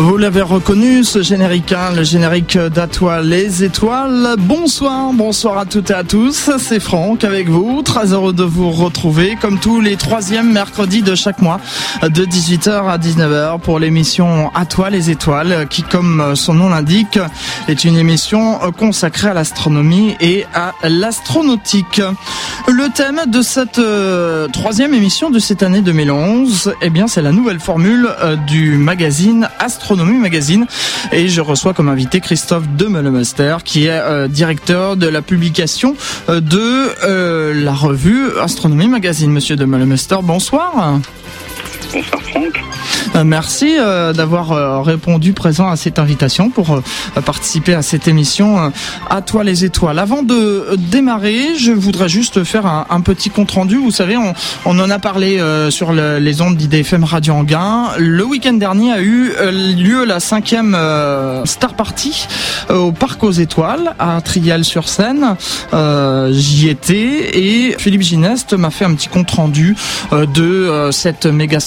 Vous l'avez reconnu, ce générique, hein, le générique d'Atoile les étoiles. Bonsoir, bonsoir à toutes et à tous. C'est Franck avec vous. Très heureux de vous retrouver comme tous les troisièmes mercredis de chaque mois de 18h à 19h pour l'émission Atoile les étoiles qui, comme son nom l'indique, est une émission consacrée à l'astronomie et à l'astronautique. Le thème de cette euh, troisième émission de cette année 2011, eh bien, c'est la nouvelle formule euh, du magazine Astronomie Magazine. Et je reçois comme invité Christophe Demelemester, qui est euh, directeur de la publication de la revue Astronomie Magazine. Monsieur Demelemester, bonsoir. Euh, merci euh, d'avoir euh, répondu présent à cette invitation pour participer à cette émission À toi les étoiles. Avant de démarrer, je voudrais juste faire un, petit compte rendu. Vous savez, on, en a parlé sur les ondes d'IDFM Radio Anguin. Le week-end dernier a eu lieu la cinquième Star Party au Parc aux Étoiles à Trial-sur-Seine. J'y étais et Philippe Gineste m'a fait un petit compte rendu de cette méga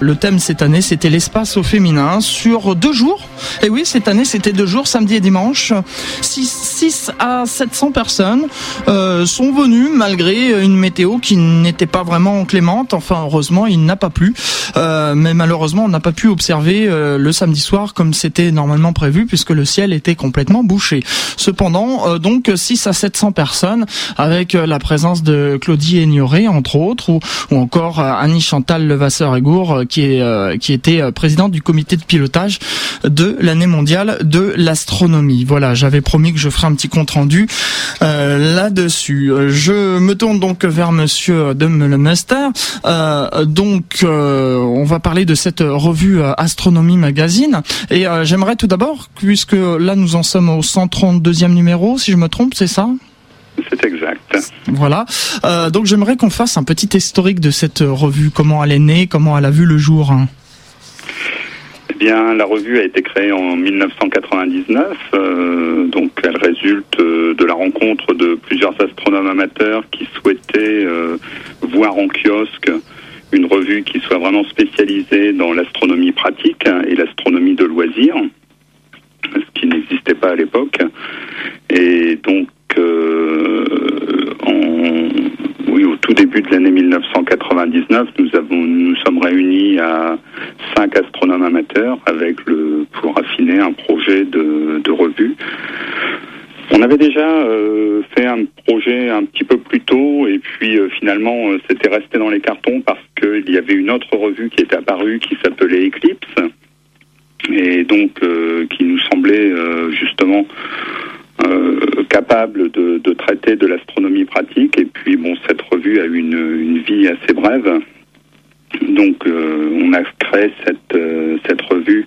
Le thème cette année c'était l'espace au féminin sur deux jours. Et oui, cette année, c'était deux jours, samedi et dimanche. 6, à 700 personnes euh, sont venues malgré une météo qui n'était pas vraiment clémente. Enfin, heureusement, il n'a pas plu. Euh, mais malheureusement, on n'a pas pu observer euh, le samedi soir comme c'était normalement prévu puisque le ciel était complètement bouché. Cependant, donc 6 à 700 personnes avec la présence de Claudie Ignoré, entre autres, ou, ou encore Annie Chantal Levasseur-Egour qui est qui était euh, présidente du comité de pilotage de l'année mondiale de l'astronomie. Voilà, j'avais promis que je ferais un petit compte rendu euh, là-dessus. Je me tourne donc vers Monsieur. Euh, donc, euh, on va parler de cette revue Astronomie Magazine. Et j'aimerais tout d'abord, puisque là nous en sommes au 132e numéro, si je me trompe, c'est ça? C'est exact. Voilà. Euh, donc j'aimerais qu'on fasse un petit historique de cette revue, comment elle est née, comment elle a vu le jour? Eh bien, la revue a été créée en 1999, euh, donc elle résulte euh, de la rencontre de plusieurs astronomes amateurs qui souhaitaient euh, voir en kiosque une revue qui soit vraiment spécialisée dans l'astronomie pratique et l'astronomie de loisirs, ce qui n'existait pas à l'époque. Et donc, oui, au tout début de l'année 1999, nous avons, nous sommes réunis à cinq astronomes amateurs avec le pour affiner un projet de, revue. On avait déjà euh, fait un projet un petit peu plus tôt et puis euh, finalement euh, c'était resté dans les cartons parce qu'il y avait une autre revue qui était apparue qui s'appelait Eclipse et donc qui nous semblait justement euh, capable de, traiter de l'astronomie pratique. Et puis, bon, cette revue a eu une, vie assez brève. Donc, euh, on a créé cette, euh, cette revue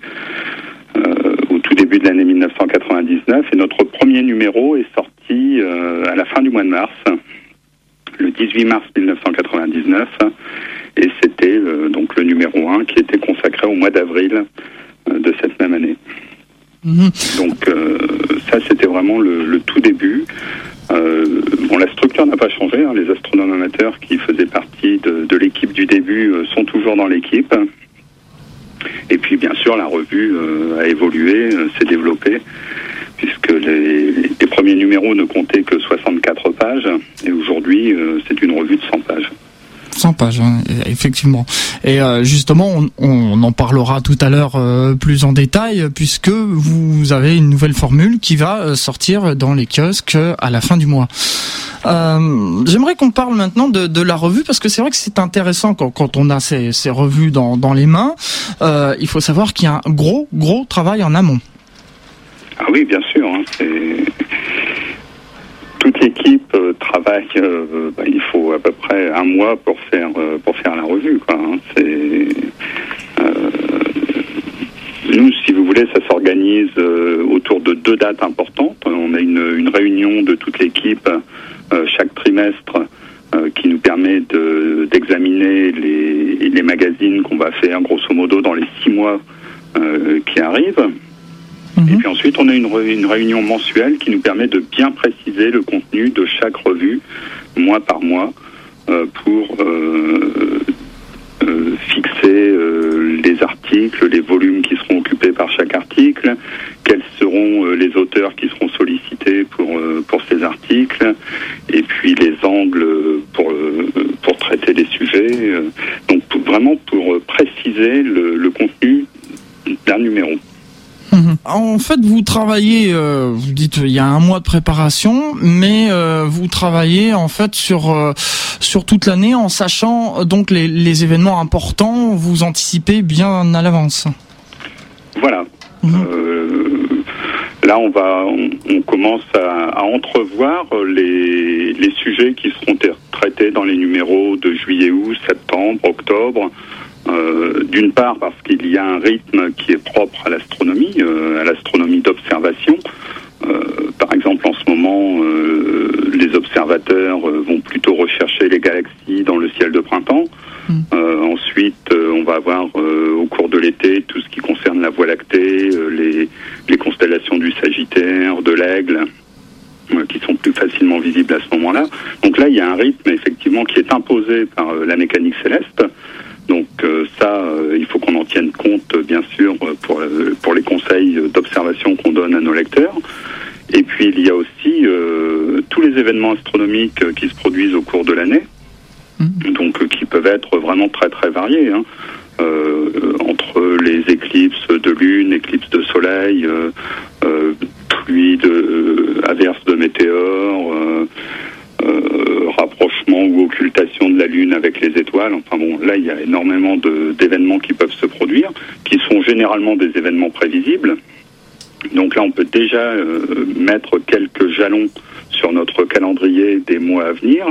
au tout début de l'année 1999. Et notre premier numéro est sorti à la fin du mois de mars, le 18 mars 1999. Et c'était donc le numéro 1 qui était consacré au mois d'avril de cette même année. Mhm. Donc euh, ça, c'était vraiment le, tout début. Euh, bon, la structure n'a pas changé. Hein. Les astronomes amateurs qui faisaient partie de, l'équipe du début euh, sont toujours dans l'équipe. Et puis, bien sûr, la revue a évolué, s'est développée, puisque les, les, premiers numéros ne comptaient que 64 pages. Et aujourd'hui, c'est une revue de 100 pages. 100 pages, hein, effectivement. Et euh, justement, on, en parlera tout à l'heure euh, plus en détail, puisque vous avez une nouvelle formule qui va euh, sortir dans les kiosques à la fin du mois. J'aimerais qu'on parle maintenant de, la revue, parce que c'est vrai que c'est intéressant quand, on a ces, revues dans, les mains. il faut savoir qu'il y a un gros, gros travail en amont. Ah oui, bien sûr. Hein, toute l'équipe euh, travaille. Euh, bah, il faut à peu près un mois pour faire euh, pour faire la revue. Quoi, hein. Nous, si vous voulez, ça s'organise autour de deux dates importantes. On a une, réunion de toute l'équipe chaque trimestre qui nous permet d'examiner les, les magazines qu'on va faire grosso modo dans les six mois qui arrivent. Et puis ensuite, on a une, une, réunion mensuelle qui nous permet de bien préciser le contenu de chaque revue, mois par mois, euh, pour euh, euh, fixer les articles, les volumes qui seront occupés par chaque les auteurs qui seront sollicités pour pour ces articles, et puis les angles pour pour traiter les sujets. Donc vraiment pour préciser le contenu d'un numéro. Mhm. En fait, vous travaillez, euh, vous dites il y a un mois de préparation, mais euh, vous travaillez en fait sur euh, sur toute l'année en sachant donc les, les, événements importants, vous anticipez bien à l'avance. Voilà. Mhm. là, on va, on, commence à, à, entrevoir les, les sujets qui seront traités dans les numéros de juillet, août, septembre, octobre. Euh, d'une part parce qu'il y a un rythme qui est propre à l'astronomie, euh, à l'astronomie d'observation. Euh, par exemple, en ce moment, les observateurs vont plutôt rechercher les galaxies dans le ciel de printemps. Hmm. ensuite, on va avoir au cours de l'été tout ce qui concerne la Voie lactée, les, les, constellations du Sagittaire, de l'Aigle, qui sont plus facilement visibles à ce moment-là. Donc là, il y a un rythme effectivement qui est imposé par la mécanique céleste. Donc euh, ça, euh, il faut qu'on en tienne compte, bien sûr, pour, euh, pour les conseils d'observation qu'on donne à nos lecteurs. Et puis il y a aussi tous les événements astronomiques qui se produisent au cours de l'année, mmh. donc qui peuvent être vraiment très très variés. Hein. entre les éclipses de lune, éclipses de soleil, pluie de averses de météores, euh, rapprochement ou occultation de la Lune avec les étoiles. Enfin bon, là, il y a énormément d'événements qui peuvent se produire, qui sont généralement des événements prévisibles. Donc là, on peut déjà euh, mettre quelques jalons sur notre calendrier des mois à venir.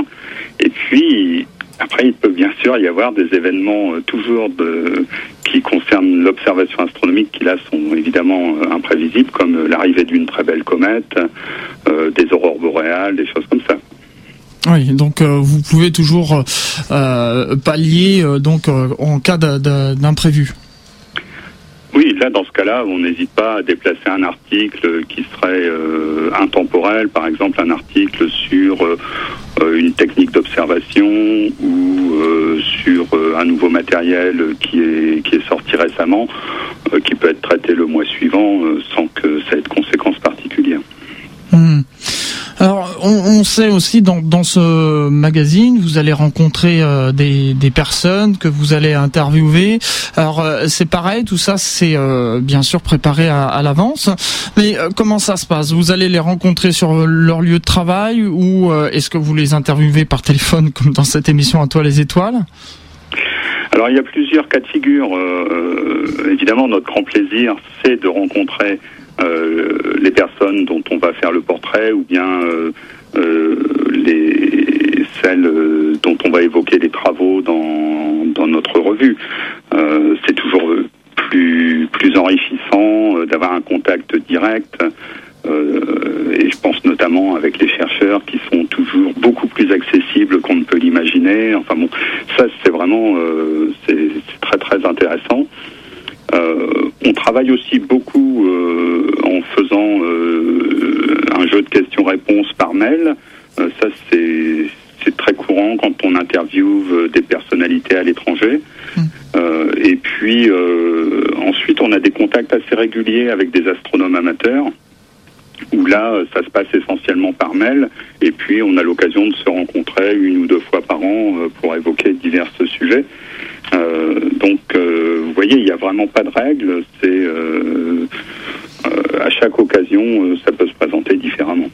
Et puis, après, il peut bien sûr y avoir des événements euh, toujours de, qui concernent l'observation astronomique, qui là sont évidemment imprévisibles, comme l'arrivée d'une très belle comète, des aurores boréales, des choses comme ça. Oui, donc euh, vous pouvez toujours euh, pallier euh, donc en cas d'imprévu. Oui, là dans ce cas-là, on n'hésite pas à déplacer un article qui serait intemporel, par exemple un article sur une technique d'observation ou sur un nouveau matériel qui est qui est sorti récemment, qui peut être traité le mois suivant sans que ça ait de conséquences particulières. Hmm. Alors, on, sait aussi dans, dans, ce magazine, vous allez rencontrer euh, des, des, personnes que vous allez interviewer. Alors, euh, c'est pareil, tout ça, c'est euh, bien sûr préparé à, à l'avance. Mais comment ça se passe? Vous allez les rencontrer sur leur lieu de travail ou est-ce que vous les interviewez par téléphone, comme dans cette émission À toi les étoiles? Alors il y a plusieurs cas de figure. évidemment, notre grand plaisir, c'est de rencontrer euh, les personnes dont on va faire le portrait ou bien euh, euh, les celles dont on va évoquer les travaux dans, dans notre revue. c'est toujours plus plus enrichissant d'avoir un contact direct. et je pense notamment avec les chercheurs qui sont toujours beaucoup plus accessibles qu'on ne peut l'imaginer. Enfin bon, ça c'est vraiment c'est très très intéressant. Euh, on travaille aussi beaucoup euh, en faisant euh, un jeu de questions-réponses par mail. ça, c'est très courant quand on interviewe des personnalités à l'étranger. Hmm. et puis ensuite, on a des contacts assez réguliers avec des astronomes amateurs où là, ça se passe essentiellement par mail, et puis on a l'occasion de se rencontrer une ou deux fois par an pour évoquer divers sujets. Euh, donc, euh, vous voyez, il n'y a vraiment pas de règles. C'est euh, à chaque occasion, ça peut se présenter différemment.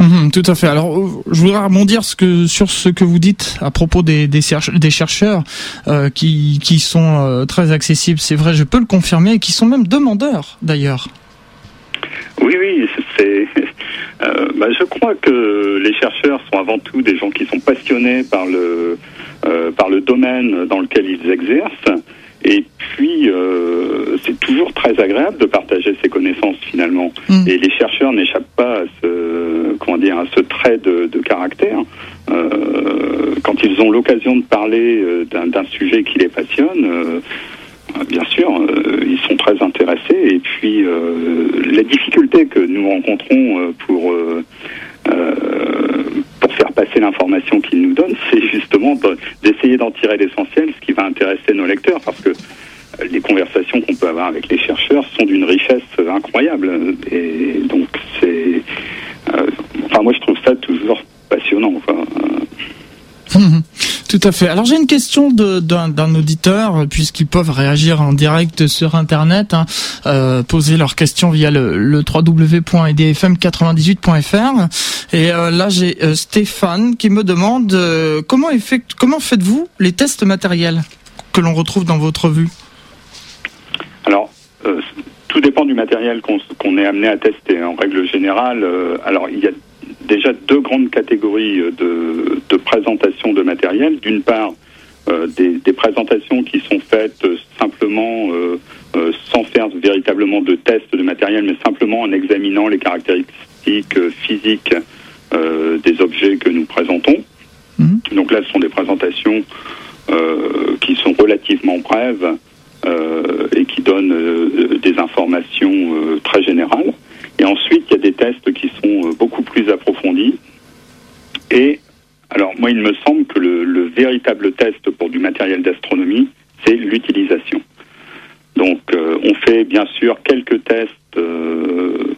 Mhm, tout à fait. Alors, je voudrais rebondir ce que, sur ce que vous dites à propos des, des, des chercheurs qui, qui sont très accessibles. C'est vrai, je peux le confirmer, et qui sont même demandeurs d'ailleurs. Oui, oui, c'est. bah, je crois que les chercheurs sont avant tout des gens qui sont passionnés par le euh, par le domaine dans lequel ils exercent. Et puis, euh, c'est toujours très agréable de partager ses connaissances finalement. Mm. Et les chercheurs n'échappent pas à ce, comment dire, à ce trait de, de caractère. Euh, quand ils ont l'occasion de parler euh, d'un sujet qui les passionne, euh, bien sûr, ils sont très intéressés. Et puis, la difficulté que nous rencontrons pour faire passer l'information qu'ils nous donnent, c'est justement d'essayer d'en tirer l'essentiel, ce qui va intéresser nos lecteurs, parce que euh, les conversations qu'on peut avoir avec les chercheurs sont d'une richesse incroyable. Et donc c'est, enfin moi je trouve ça toujours passionnant. Enfin, tout à fait. Alors j'ai une question d'un auditeur, puisqu'ils peuvent réagir en direct sur Internet, hein, euh, poser leurs questions via le, le www.edfm98.fr. Et euh, là j'ai euh, Stéphane qui me demande comment, comment faites-vous les tests matériels que l'on retrouve dans votre vue? Alors tout dépend du matériel qu'on est amené à tester. En règle générale, alors il y a déjà deux grandes catégories euh, de, de présentation de matériel. D'une part, euh, des, des, présentations qui sont faites euh, simplement sans faire véritablement de tests de matériel, mais simplement en examinant les caractéristiques physiques des objets que nous présentons. Mhm. Donc là, ce sont des présentations qui sont relativement brèves et qui donnent des informations très générales. Et ensuite, il y a des tests qui sont euh, beaucoup plus approfondis. Et alors, moi, il me semble que le, véritable test pour du matériel d'astronomie, c'est l'utilisation. Donc, euh, on fait bien sûr quelques tests euh,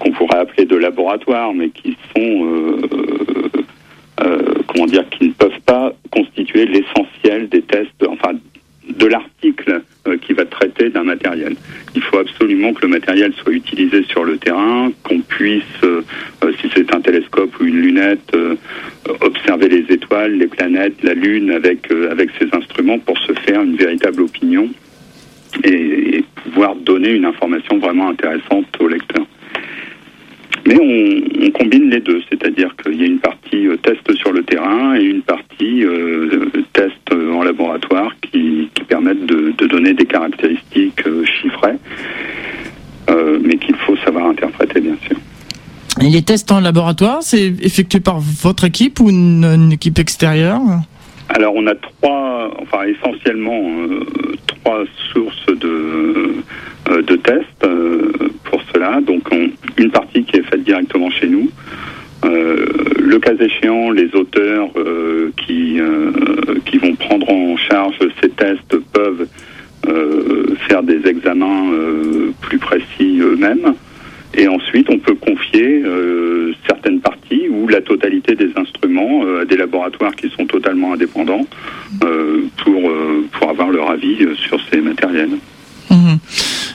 qu'on pourrait appeler de laboratoire, mais qui sont, comment dire, qui ne peuvent pas constituer l'essentiel des tests, enfin, de l'article euh, qui va traiter d'un matériel. Il faut absolument que le matériel soit utilisé sur le terrain, qu'on puisse, euh, euh, si c'est un télescope ou une lunette, observer les étoiles, les planètes, la Lune avec, avec ces instruments pour se faire une véritable opinion et, pouvoir donner une information vraiment intéressante au lecteur. Mais on, combine les deux, c'est-à-dire qu'il y a une partie test sur le terrain et une partie test en laboratoire qui, permettent de, donner des caractéristiques euh, chiffrées, euh, mais qu'il faut savoir interpréter, bien sûr. Et les tests en laboratoire, c'est effectué par votre équipe ou une, équipe extérieure? Alors, on a trois, enfin essentiellement euh, trois sources de, de tests pour cela. Donc, une partie qui est faite directement chez nous. le cas échéant, les auteurs qui, qui vont prendre en charge ces tests peuvent euh, faire des examens euh, plus précis eux-mêmes. Et ensuite, on peut confier euh, certaines parties ou la totalité des instruments à des laboratoires qui sont totalement indépendants pour, pour avoir leur avis sur ces matériels. Mhm.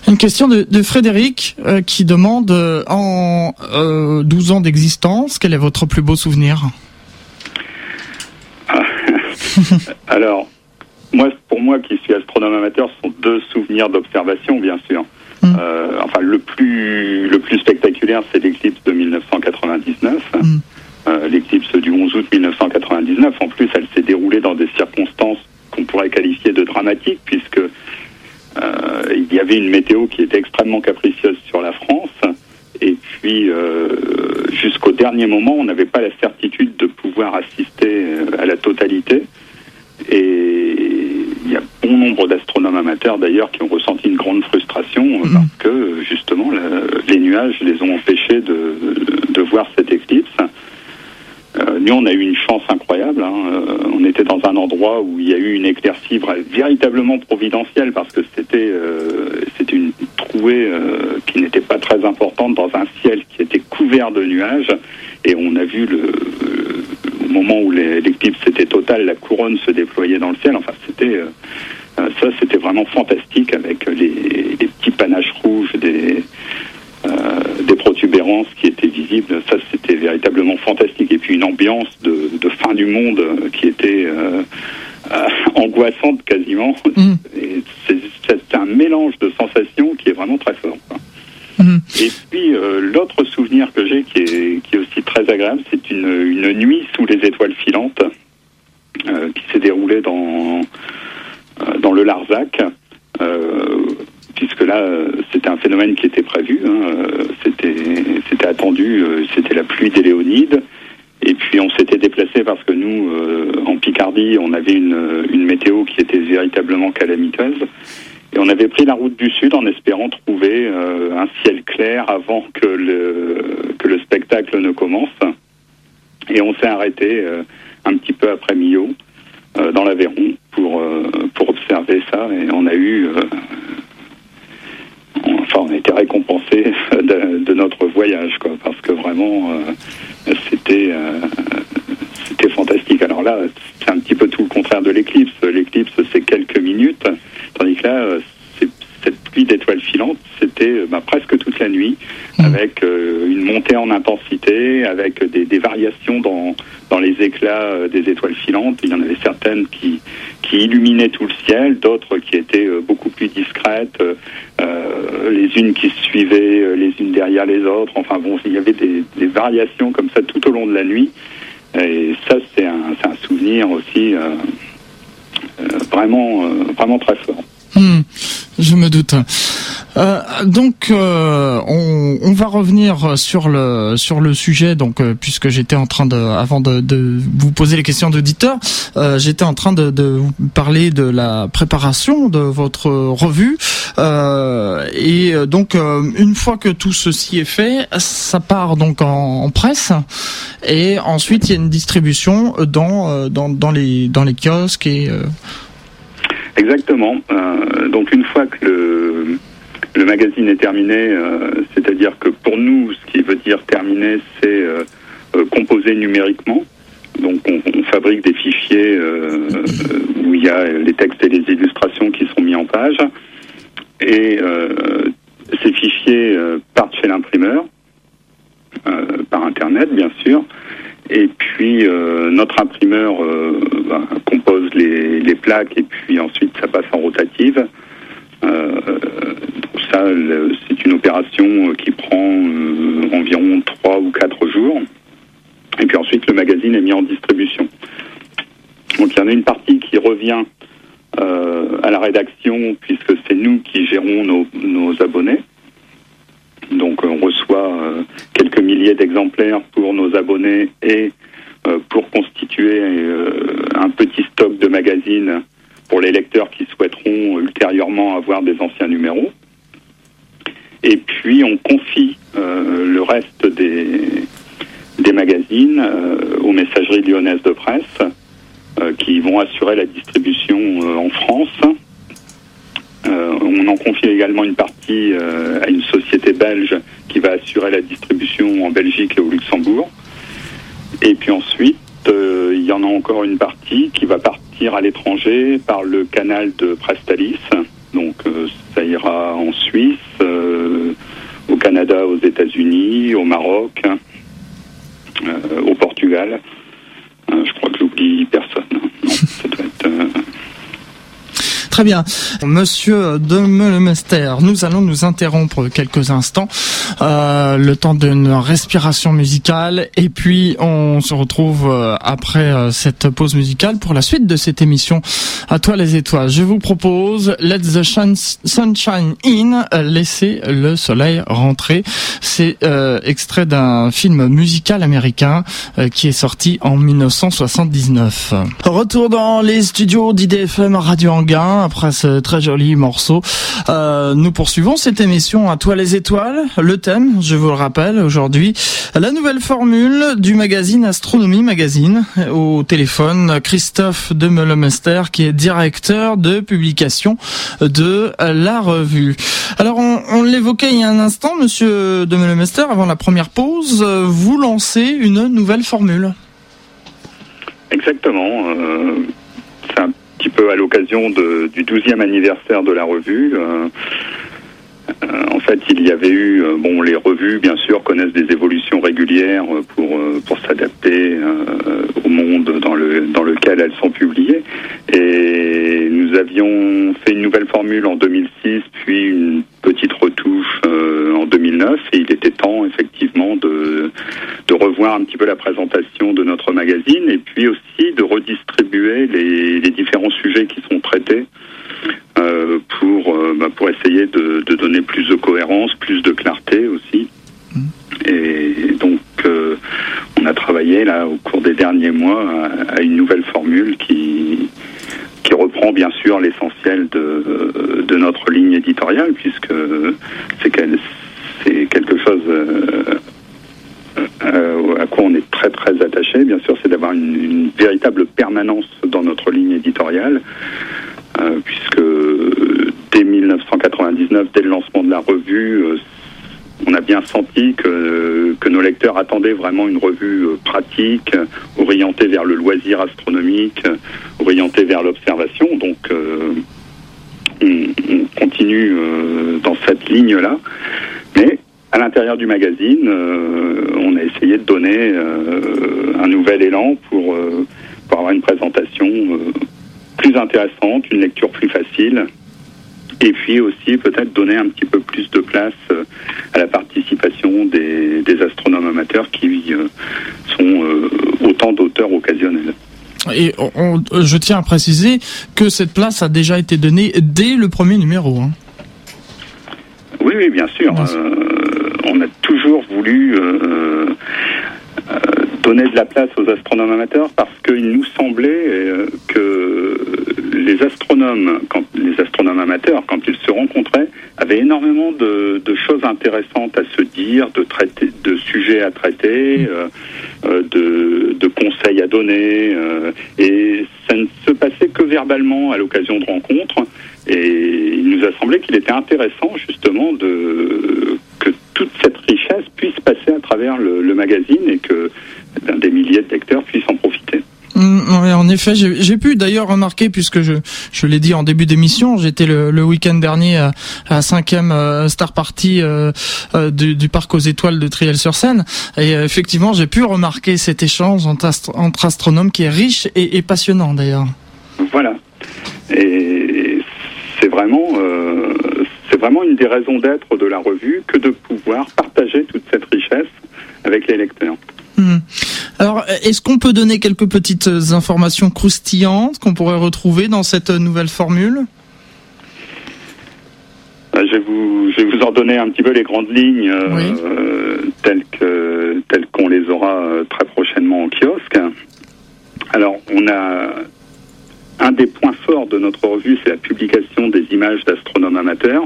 Une question de, de Frédéric qui demande en 12 ans d'existence, quel est votre plus beau souvenir? Alors, moi, pour moi qui suis astronome amateur, ce sont deux souvenirs d'observation, bien sûr. Mm. Euh, enfin, le plus, le plus spectaculaire, c'est l'éclipse de 1999. Mm. Euh, l'éclipse du 11 août 1999. En plus, elle s'est déroulée dans des circonstances qu'on pourrait qualifier de dramatiques, puisque euh, il y avait une météo qui était extrêmement capricieuse sur la France. Et puis, jusqu'au dernier moment, on n'avait pas la certitude de pouvoir assister à la totalité. Et il y a bon nombre d'astronomes amateurs d'ailleurs qui ont ressenti une grande frustration mm. parce que justement les nuages les ont empêchés de, de, voir cette éclipse. Euh, nous, on a eu une chance incroyable. Hein. Euh, on était dans un endroit où il y a eu une éclaircie véritablement providentielle parce que c'était euh, c'était une trouée euh, qui n'était pas très importante dans un ciel qui était couvert de nuages et on a vu le, au moment où l'éclipse était totale, la couronne se déployait dans le ciel. Enfin, c'était euh, euh, ça, c'était vraiment fantastique avec les, petits panaches rouges des euh, des protubérances qui étaient visibles. Ça, c'était véritablement fantastique. Et puis une ambiance de, fin du monde qui était angoissante quasiment. Mm. C'est un mélange de sensations qui est vraiment très fort. Mhm. Et puis l'autre souvenir que j'ai qui est, qui est c'est une, nuit sous les étoiles filantes euh, qui s'est déroulée dans, euh, dans le Larzac. puisque là, c'était un phénomène qui était prévu, hein, c'était, attendu, c'était la pluie des Léonides. Et puis on s'était déplacé parce que nous, en Picardie, on avait une météo qui était véritablement calamiteuse. Et on avait pris la route du sud en espérant trouver euh, un ciel clair avant que le, que le spectacle ne commence. Et on s'est arrêté euh, un petit peu après Millau, euh, dans l'Aveyron, pour, pour observer ça. Et on a eu... enfin, on a été récompensé de, notre voyage, quoi, parce que vraiment, c'était c'était fantastique. Alors là, c'est un petit peu tout le contraire de l'éclipse. L'éclipse, c'est quelques minutes, tandis que là, cette pluie d'étoiles filantes, c'était bah, presque toute la nuit, mmh. avec une en intensité, avec des, variations dans, dans les éclats des étoiles filantes. Il y en avait certaines qui, qui illuminaient tout le ciel, d'autres qui étaient beaucoup plus discrètes, euh, les unes qui se suivaient les unes derrière les autres. Enfin bon, il y avait des, variations comme ça tout au long de la nuit. Et ça, c'est un, un, souvenir aussi euh, euh, vraiment, euh, vraiment très fort. Hmm, je me doute. Euh, donc, euh, on, on, va revenir sur le sur le sujet. Donc, euh, puisque j'étais en train de, avant de, de vous poser les questions d'auditeurs, euh, j'étais en train de, de, vous parler de la préparation de votre revue. et donc, une fois que tout ceci est fait, ça part donc en, en presse, et ensuite il y a une distribution dans dans, dans les dans les kiosques et Exactement. Euh, donc une fois que le, le magazine est terminé, euh, c'est-à-dire que pour nous, ce qui veut dire terminé, c'est euh, composé numériquement. Donc on, fabrique des fichiers où il y a les textes et les illustrations qui sont mis en page. Et ces fichiers partent chez l'imprimeur, par Internet bien sûr. Et puis euh, notre imprimeur euh, bah, compose les, les, et puis ensuite ça passe en rotative. Euh, ça, c'est une opération qui prend euh, environ 3 ou 4 jours. Et puis ensuite le magazine est mis en distribution. Donc il y en a une partie qui revient euh, à la rédaction puisque c'est nous qui gérons nos, nos abonnés. Donc on reçoit euh, quelques milliers d'exemplaires pour nos abonnés et euh, pour constituer euh, un petit stock de magazines pour les lecteurs qui souhaiteront ultérieurement avoir des anciens numéros. Et puis on confie le reste des, des magazines aux messageries lyonnaises de presse qui vont assurer la distribution en France euh, on en confie également une partie euh, à une société belge qui va assurer la distribution en Belgique et au Luxembourg. Et puis ensuite, euh, il y en a encore une partie qui va partir à par le canal de Prestalis. Donc ça ira en Suisse, au Canada, aux États-Unis, au Maroc, au Portugal. je crois que j'oublie personne. Être Très bien. Monsieur de Meulemester, nous allons nous interrompre quelques instants, euh, le temps d'une respiration musicale, et puis on se retrouve euh, après euh, cette pause musicale pour la suite de cette émission. À toi les étoiles. Je vous propose Let the Sunshine In, laissez le soleil rentrer. C'est euh, extrait d'un film musical américain euh, qui est sorti en 1979. Retour dans les studios d'IDFM Radio Anguin après ce très joli morceau. Nous poursuivons cette émission à toi les étoiles. Le thème, je vous le rappelle aujourd'hui, la nouvelle formule du magazine Astronomie Magazine. Au téléphone, Christophe de Meulemester qui est directeur de publication de la revue. Alors on, l'évoquait il y a un instant, monsieur de Meulemester, avant la première pause, vous lancez une nouvelle formule. Exactement. Euh, c'est un petit peu à l'occasion du 12e anniversaire de la revue. Euh, en fait, il y avait eu, euh, bon, les revues, bien sûr, connaissent des évolutions régulières pour pour s'adapter au monde dans le dans lequel elles sont publiées. Et nous avions fait une nouvelle formule en 2006, puis une petite retouche en 2009. Et il était temps, effectivement, de de revoir un petit peu la présentation de notre magazine, et puis aussi de redistribuer les, les différents sujets qui sont traités. Euh, pour, euh, bah, pour essayer de, de, donner plus de cohérence, plus de clarté aussi. Mmh. Et donc, euh, on a travaillé là au cours des derniers mois à, à une nouvelle formule qui, qui reprend bien sûr l'essentiel de, de notre ligne éditoriale, puisque c'est quelque chose à quoi on est très très attaché, bien sûr, c'est d'avoir une, véritable permanence dans notre ligne éditoriale. Euh, puisque dès 1999, dès le lancement de la revue, a bien senti que, que nos lecteurs attendaient vraiment une revue pratique, orientée vers le loisir astronomique, orientée vers l'observation. Donc, on, continue dans ligne-là. Mais à l'intérieur du magazine, on a essayé de donner un nouvel élan pour, pour avoir une présentation plus intéressante, une lecture plus facile et puis aussi peut-être donner un petit peu plus de place euh, à la participation des, astronomes amateurs qui euh, sont euh, autant d'auteurs occasionnels. Et je tiens à préciser que cette place a déjà été donnée dès le premier numéro. Hein. Oui, oui, bien sûr. On a toujours voulu donner de la place aux astronomes amateurs parce qu'il nous semblait que les astronomes, quand, les astronomes amateurs, quand ils se rencontraient, avaient énormément de, choses intéressantes à se dire, de, traiter, de sujets à traiter, mm. euh, euh, de, conseils à donner. Euh, et ça ne se passait que verbalement à l'occasion de rencontres. Et il nous a semblé qu'il était intéressant justement de que toute cette richesse puisse passer à travers le, le magazine et que des milliers de lecteurs puissent en profiter. Mm, en effet, j'ai pu d'ailleurs remarquer, puisque je, je l'ai dit en début d'émission, j'étais le, le week-end dernier à, la cinquième euh, Star Party euh, euh, du, parc aux étoiles de Triel-sur-Seine, et effectivement, j'ai pu remarquer cet échange entre, entre astronomes qui est riche et, passionnant d'ailleurs. Voilà. Et c'est vraiment, c'est vraiment une des raisons d'être de la revue que de pouvoir partager toute cette richesse avec les lecteurs. Hmm. Alors, est-ce qu'on peut donner quelques petites informations croustillantes qu'on pourrait retrouver dans cette nouvelle formule? Euh, je vais, vous, je vais vous en donner un petit peu les grandes lignes euh, telles que telles qu'on les aura euh, très prochainement en kiosque. Alors, on a un des points forts de notre revue, c'est la publication des images d'astronomes amateurs.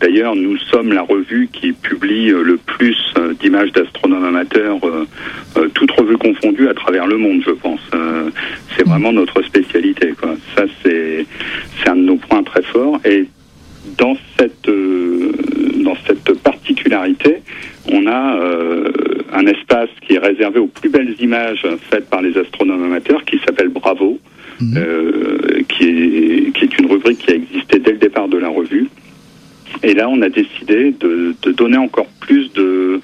D'ailleurs, nous sommes la revue qui publie le plus d'images d'astronomes amateurs euh, toute revue confondue à travers le monde, je pense. Euh, c'est vraiment notre spécialité. Ça, c'est c'est un de nos points très forts. Et dans cette euh, dans cette particularité, on a un espace qui est réservé aux plus belles images faites par les astronomes amateurs, qui s'appelle Bravo, mhm. qui est qui est une rubrique qui a existé dès le départ de la revue. Et là, on a décidé de, donner encore plus de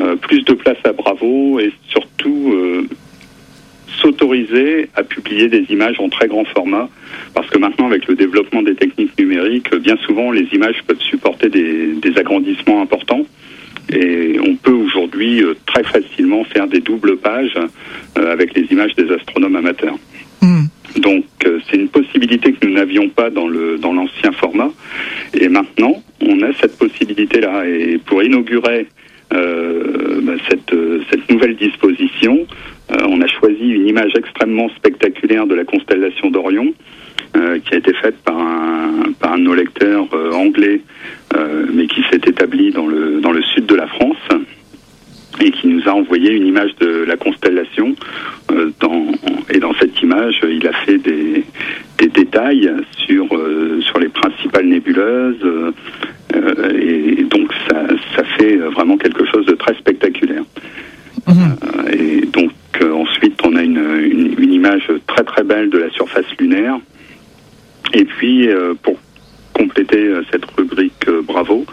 euh, plus de place à Bravo et surtout euh, s'autoriser à publier des images en très grand format, parce que maintenant, avec le développement des techniques numériques, bien souvent, les images peuvent supporter des, agrandissements importants. Et on peut aujourd'hui euh, très facilement faire des doubles pages avec les images des astronomes amateurs. Donc c'est une possibilité que nous n'avions pas dans le dans l'ancien format. Et maintenant, on a cette possibilité-là. Et pour inaugurer euh, bah, cette, euh, cette, nouvelle disposition. Euh, on a choisi une image extrêmement spectaculaire de la constellation d'Orion, qui a été faite par un, par un de nos lecteurs anglais, mais qui s'est établi dans le, dans le sud de la France et qui nous a envoyé une image de la constellation. dans, et dans cette image, il a fait des, des détails sur, sur les principales nébuleuses, euh, et donc ça, ça, fait vraiment quelque chose de très spectaculaire. Mhm. Euh, et donc euh, ensuite on a une, une, image très très belle de la surface lunaire. Et puis pour compléter cette rubrique Bravo,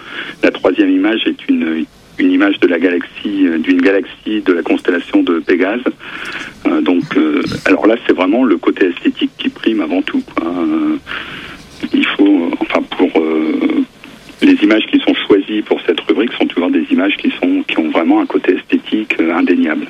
la troisième image est une, une image de la galaxie, d'une galaxie de la constellation de Pégase. donc, alors là, c'est vraiment le côté esthétique qui prime avant tout. il faut, enfin, pour les images qui sont choisies pour cette rubrique sont toujours des images qui, sont, qui ont vraiment un côté esthétique euh, indéniable.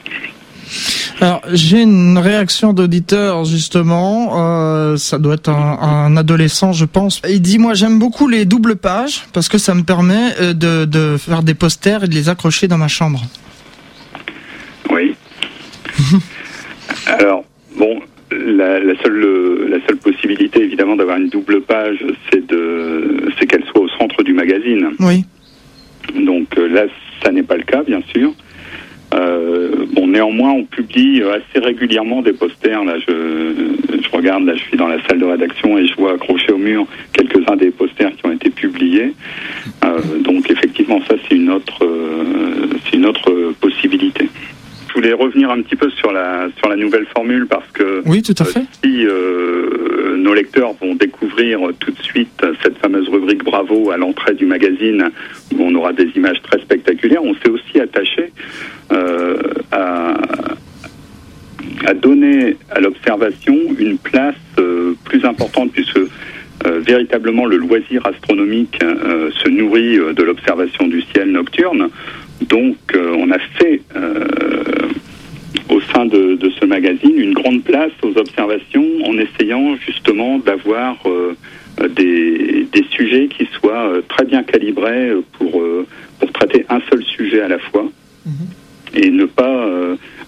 Alors j'ai une réaction d'auditeur justement, euh, ça doit être un, adolescent je pense. Il dit moi j'aime beaucoup les doubles pages parce que ça me permet euh, de, de faire des posters et de les accrocher dans ma chambre. Oui. Alors bon, la, seule, la seule possibilité, évidemment, d'avoir une double page, c'est de, c'est qu'elle soit au centre du magazine. Oui. Donc euh, là, ça n'est pas le cas, bien sûr. Euh, bon, néanmoins, on publie assez régulièrement des posters. Là, je, je regarde, là, je suis dans la salle de rédaction et je vois accrochés au mur quelques-uns des posters qui ont été publiés. Euh, donc, effectivement, ça, c'est une autre une autre possibilité. Je voulais revenir un petit peu sur la sur la nouvelle formule parce que oui, tout à fait. si nos lecteurs vont découvrir tout de suite cette fameuse rubrique Bravo à l'entrée du magazine où on aura des images très spectaculaires, on s'est aussi attaché à à donner à l'observation une place plus importante puisque véritablement le loisir astronomique se nourrit de l'observation du ciel nocturne. Donc on a fait au sein de, de, ce magazine une grande place aux observations en essayant justement d'avoir des, des, sujets qui soient très bien calibrés pour, pour traiter un seul sujet à la fois. Et ne pas,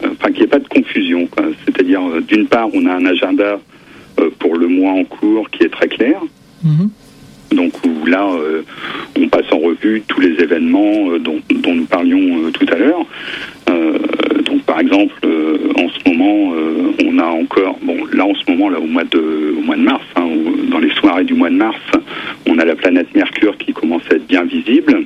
enfin qu'il n'y ait pas de confusion. C'est-à-dire, d'une part, on a un agenda pour le mois en cours qui est très clair. Mmh. Donc où là, euh, tous les événements euh, dont, dont, nous parlions euh, tout à l'heure. donc par exemple, en ce moment, on a encore, bon là en ce moment, là au mois de, au mois de mars, hein, dans les soirées du mois de mars, on a la planète Mercure qui commence à être bien visible.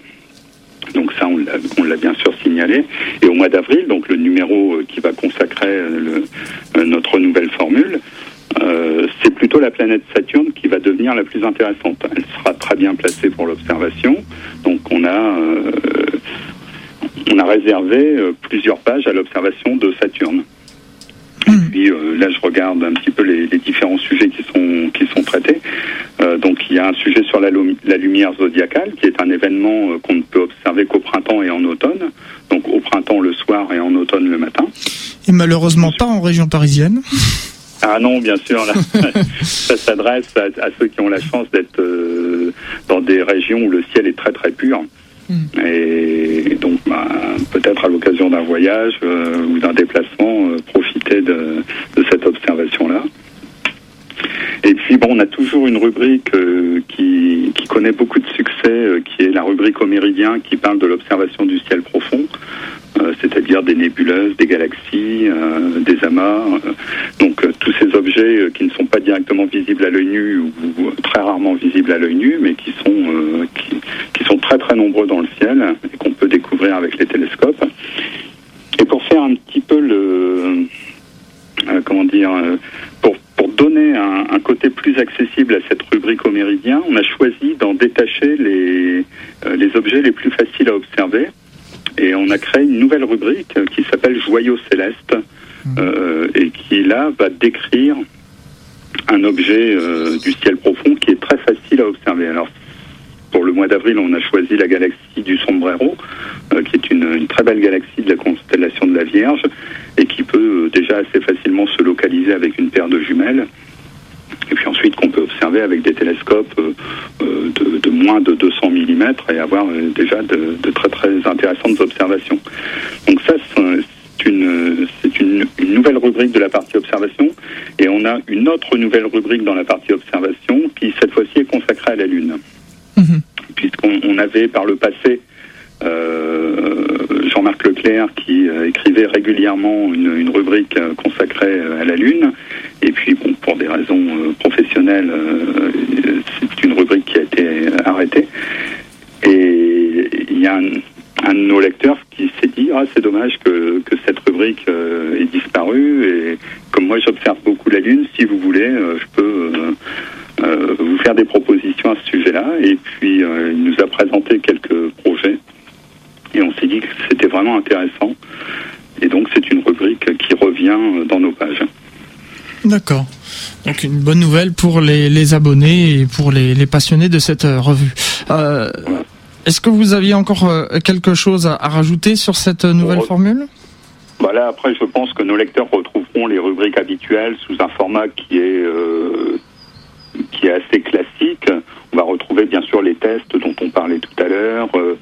Donc ça, on l'a bien sûr signalé. Et au mois d'avril, donc le numéro qui va consacrer notre nouvelle formule, euh, c'est plutôt la planète Saturne qui va devenir la plus intéressante. Elle sera très bien placée pour l'observation. Donc on a, euh, on a réservé euh, plusieurs pages à l'observation de Saturne. Et puis là, je regarde un petit peu les, les, différents sujets qui sont qui sont traités. donc il y a un sujet sur la, la lumière zodiacale, qui est un événement qu'on ne peut observer qu'au printemps et en automne. Donc au printemps le soir et en automne le matin. Et malheureusement pas en région parisienne. Ah non, bien sûr, là, ça s'adresse à, à, ceux qui ont la chance d'être euh, dans des régions où le ciel est très très pur. Mm. Et donc, bah, peut-être à l'occasion d'un voyage euh, ou d'un déplacement, euh, profiter de, cette observation-là. Et puis, bon, on a toujours une rubrique qui, qui, connaît beaucoup de succès, qui est la rubrique au méridien, qui parle de l'observation du ciel profond c'est-à-dire des nébuleuses, des galaxies, euh, des amas. donc euh, tous ces objets euh, qui ne sont pas directement visibles à l'œil nu ou, très rarement visibles à l'œil nu, mais qui sont qui, sont très très nombreux dans le ciel et qu'on peut découvrir avec les télescopes. Faire un petit peu le comment dire pour pour donner un, un, côté plus accessible à cette rubrique au méridien, on a choisi d'en détacher les, les objets les plus faciles à observer et on a créé une nouvelle rubrique qui s'appelle Joyaux célestes euh, et qui là va décrire un objet euh, du ciel profond qui est très facile à observer. Alors pour le mois d'avril, on a choisi la galaxie du Sombrero, euh, qui est une, très belle galaxie de la constellation de la Vierge et qui peut déjà assez facilement se localiser avec une paire de jumelles et puis ensuite qu'on peut observer avec des télescopes euh, de, moins de 200 mm et avoir euh, déjà de, très très intéressantes observations. Donc ça, c'est une, nouvelle rubrique de la partie observation et on a une autre nouvelle rubrique dans la partie observation qui cette fois-ci est consacrée à la Lune. Mmh. Puisqu'on on avait par le passé euh, Jean-Marc Leclerc qui euh, écrivait régulièrement une, rubrique euh, consacrée à la Lune. Et puis, pour des raisons professionnelles, c'est une rubrique qui a été arrêtée. Et il y a un, de nos lecteurs qui s'est dit ah c'est dommage que, que cette rubrique ait disparu et comme moi j'observe beaucoup la lune si vous voulez je peux vous faire des propositions à ce sujet-là et puis il nous a présenté quelques projets et on s'est dit que c'était vraiment intéressant. Et donc c'est une rubrique qui revient dans nos pages. D'accord. Donc une bonne nouvelle pour les, les abonnés et pour les, les, passionnés de cette revue. Euh, voilà. Est-ce que vous aviez encore euh, quelque chose à, à rajouter sur cette nouvelle formule? Voilà, après, je pense que nos lecteurs retrouveront les rubriques habituelles sous un format qui est euh, qui est assez classique. On va retrouver bien sûr les tests dont on parlait tout à l'heure, euh,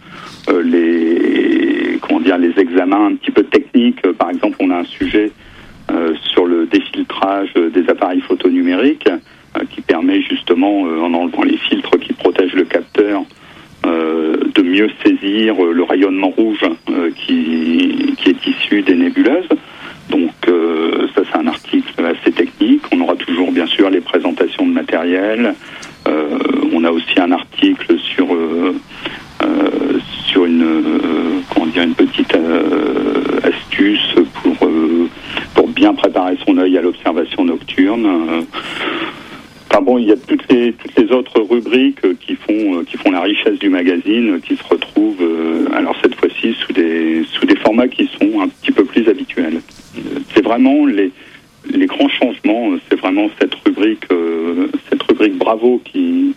euh, les comment dire les examens un petit peu techniques. Par exemple, on a un sujet euh, sur le défiltrage des appareils photonumériques euh, qui permet justement, en enlevant les filtres qui protègent le capteur, de mieux saisir le rayonnement rouge qui, qui est issu des nébuleuses. Donc euh, ça c'est un article assez technique. On aura toujours bien sûr les présentations de matériel. Euh, on a aussi un article sur euh, euh sur une euh, comment dire une petite euh, astuce pour pour bien préparer son œil à l'observation nocturne. Enfin bon, il y a toutes les toutes les autres rubriques qui font qui font la richesse du magazine qui se retrouvent alors cette fois-ci sous des sous des formats qui sont un petit peu plus habituels. Vraiment les les grands changements, c'est vraiment cette rubrique cette rubrique Bravo qui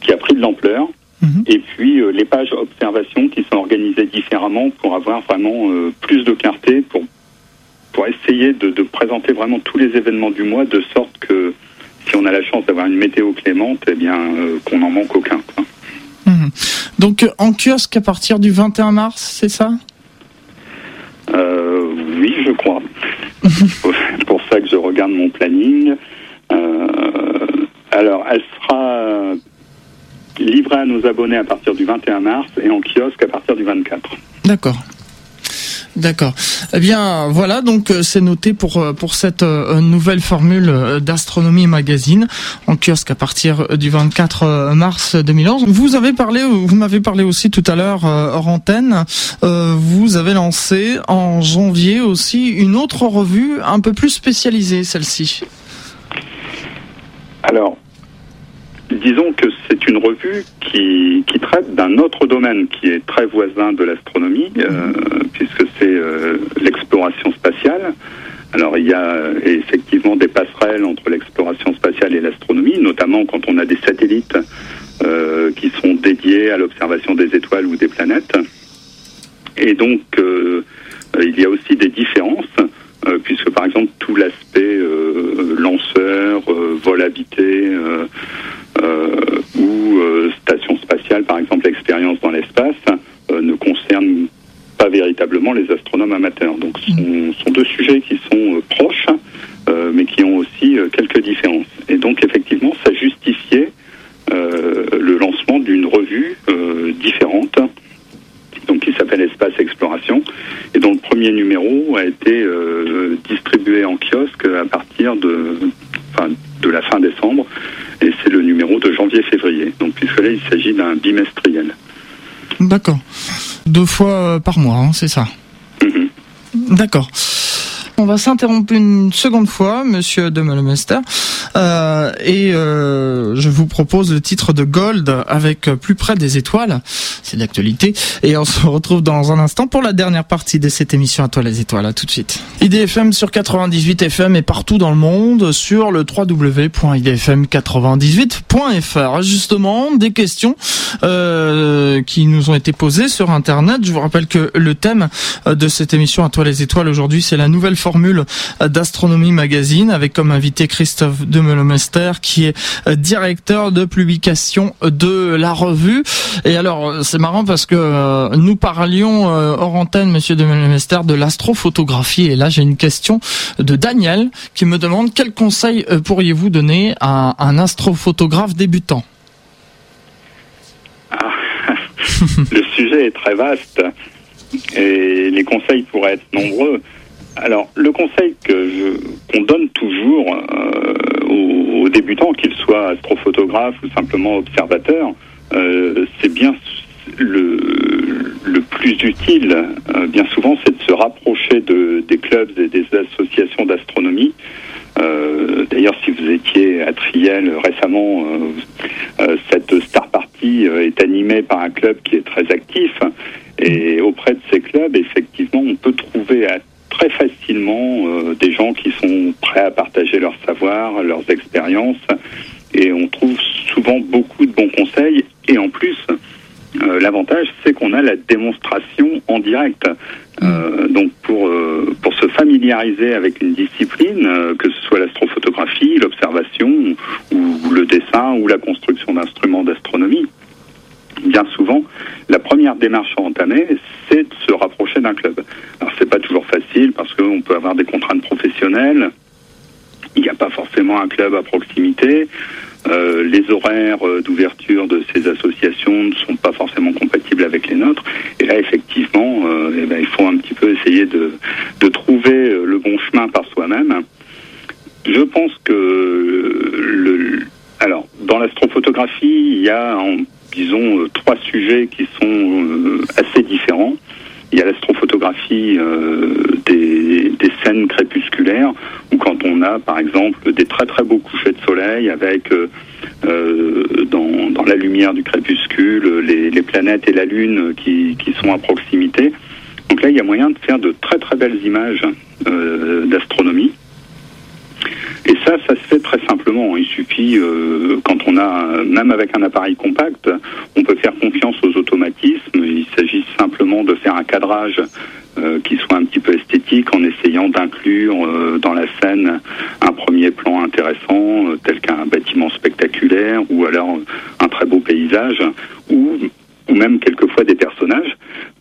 qui a pris de l'ampleur. Mhm. Et puis euh, les pages observation qui sont organisées différemment pour avoir vraiment euh, plus de clarté, pour, pour essayer de, de, présenter vraiment tous les événements du mois, de sorte que si on a la chance d'avoir une météo clémente, eh bien euh, qu'on n'en manque aucun. Mhm. Donc en kiosque à partir du 21 mars, c'est ça? Oui, je crois. C'est pour ça que je regarde mon planning. alors, elle sera livré à nos abonnés à partir du 21 mars et en kiosque à partir du 24. D'accord. D'accord. Eh bien, voilà, donc euh, c'est noté pour euh, pour cette euh, nouvelle formule d'astronomie magazine en kiosque à partir du 24 mars 2011. Vous avez parlé, vous m'avez parlé aussi tout à l'heure hors antenne. vous avez lancé en janvier aussi une autre revue un peu plus spécialisée, celle-ci. Alors, disons que c'est une revue qui, traite d'un autre domaine qui est très voisin de l'astronomie, euh, puisque c'est euh, l'exploration spatiale. Alors il y a effectivement des passerelles entre l'exploration spatiale et l'astronomie, notamment quand on a des satellites euh, qui sont dédiés à l'observation des étoiles ou des planètes. Et donc il y a aussi des différences, puisque par exemple tout l'aspect lanceur, vol habité, euh, ou euh, station spatiale, par exemple l'expérience dans l'espace, euh, ne concerne pas véritablement les astronomes amateurs. Donc ce sont, deux sujets qui sont proches, mais qui ont aussi quelques différences. Et donc effectivement, ça justifiait le lancement d'une revue différente, donc qui s'appelle Espace Exploration, et dont le premier numéro a été distribué en kiosque à partir de, de la fin décembre et c'est le numéro de janvier-février. Donc puisque là, il s'agit d'un bimestriel. D'accord. Deux fois euh, par mois, hein, c'est ça mhm. D'accord. On va s'interrompre une seconde fois, Monsieur de euh, et euh, je vous propose le titre de Gold avec Plus près des étoiles. C'est l'actualité. Et on se retrouve dans un instant pour la dernière partie de cette émission à toi les étoiles. À tout de suite. IDFM sur 98 FM et partout dans le monde sur le www.idfm98.fr. Justement, des questions euh, qui nous ont été posées sur Internet. Je vous rappelle que le thème de cette émission à toi les étoiles aujourd'hui, c'est la nouvelle formule d'Astronomie Magazine avec comme invité Christophe Demelomester qui est euh, directeur de publication de la revue. Et alors, euh, c'est marrant parce que euh, nous parlions hors antenne, monsieur Demelomester, de l'astrophotographie. Et là, j'ai une question de Daniel qui me demande quel conseil pourriez-vous donner à un astrophotographe débutant? Ah, Le sujet est très vaste et les conseils pourraient être nombreux. Alors, le conseil que qu'on donne toujours euh, aux, débutants, qu'ils soient astrophotographes ou simplement observateurs, euh, c'est bien le, plus utile, euh, bien souvent, c'est de se rapprocher de, des clubs et des associations d'astronomie. Euh, D'ailleurs, si vous étiez à Triel récemment, euh, cette Star Party est animée par un club qui est très actif. Et auprès de ces clubs, effectivement, on peut trouver très facilement des gens qui sont prêts à partager leur savoir, leurs expériences, et on trouve souvent beaucoup de bons conseils. Et en plus, euh, l'avantage, c'est qu'on a la démonstration en direct. Euh, donc pour pour se familiariser avec une discipline, que ce soit l'astrophotographie, l'observation, ou le dessin, ou la construction d'instruments d'astronomie, bien souvent, la première démarche à entamer, c'est de se rapprocher d'un club. Alors c'est pas toujours facile parce qu'on peut avoir des contraintes professionnelles. Il n'y a pas forcément un club à proximité. Euh, les horaires euh, d'ouverture de ces associations ne sont pas forcément compatibles avec les nôtres. Et là, effectivement, euh, eh ben, il faut un petit peu essayer de, trouver le bon chemin par soi-même. Je pense que le, alors dans l'astrophotographie, il y a disons, euh, trois sujets qui sont euh, assez différents. Il y a l'astrophotographie euh, des, scènes crépusculaires, où quand on a par exemple des très très beaux couchers soleil avec dans, la lumière du crépuscule les, planètes et la lune qui, qui, sont à proximité. Donc là il y a moyen de faire de très très belles images d'astronomie. Et ça, ça se fait très simplement. Il suffit, euh, quand on a, même avec un appareil compact, on peut faire confiance aux automatismes. Il s'agit simplement de faire un cadrage euh, qui soit un petit peu esthétique en essayant d'inclure euh, dans la scène un premier plan intéressant, tel qu'un bâtiment spectaculaire ou alors un très beau paysage ou ou même quelquefois des personnages.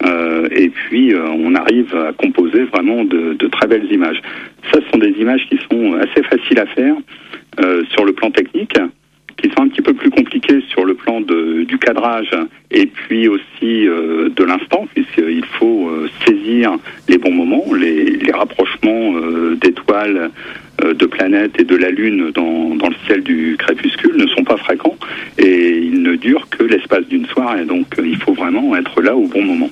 Euh, et puis euh, on arrive à composer vraiment de, de, très belles images. Ça, ce sont des images qui sont assez faciles à faire euh, sur le plan technique, qui sont un petit peu plus compliquées sur le plan de, du cadrage et puis aussi euh, de l'instant, puisqu'il faut euh, saisir les bons moments, les, les rapprochements d'étoiles de planètes et de la Lune dans, dans, le ciel du crépuscule ne sont pas fréquents et ils ne durent que l'espace d'une soirée. Donc il faut vraiment être là au bon moment.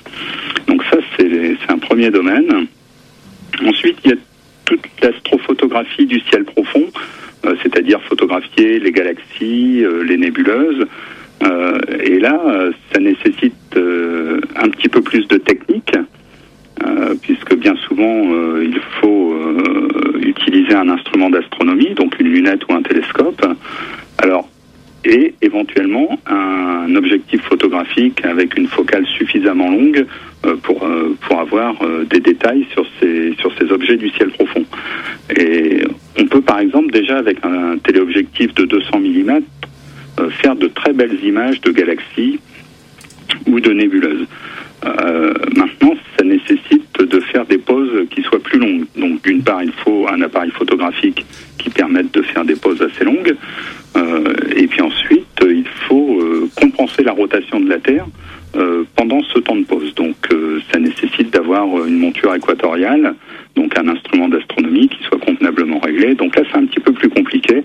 Donc ça, c'est un premier domaine. Ensuite, il y a toute l'astrophotographie du ciel profond, euh, c'est-à-dire photographier les galaxies, euh, les nébuleuses. Euh, et là, ça nécessite un petit peu plus de technique, puisque bien souvent, il faut utiliser un instrument d'astronomie, donc une lunette ou un télescope. Alors, et éventuellement un objectif photographique avec une focale suffisamment longue euh, pour, euh, pour avoir euh, des détails sur ces, sur ces objets du ciel profond. Et on peut par exemple déjà avec un téléobjectif de 200 mm faire de très belles images de galaxies ou de nébuleuses. Maintenant, ça nécessite de faire des poses qui soient plus longues. Donc d'une part, il faut un appareil photographique qui permette de faire des poses assez longues. Euh, et puis ensuite, il faut euh, compenser la rotation de la Terre euh, pendant ce temps de pause. Donc ça nécessite d'avoir une monture équatoriale, donc un instrument d'astronomie qui soit convenablement réglé. Donc là, c'est un petit peu plus compliqué,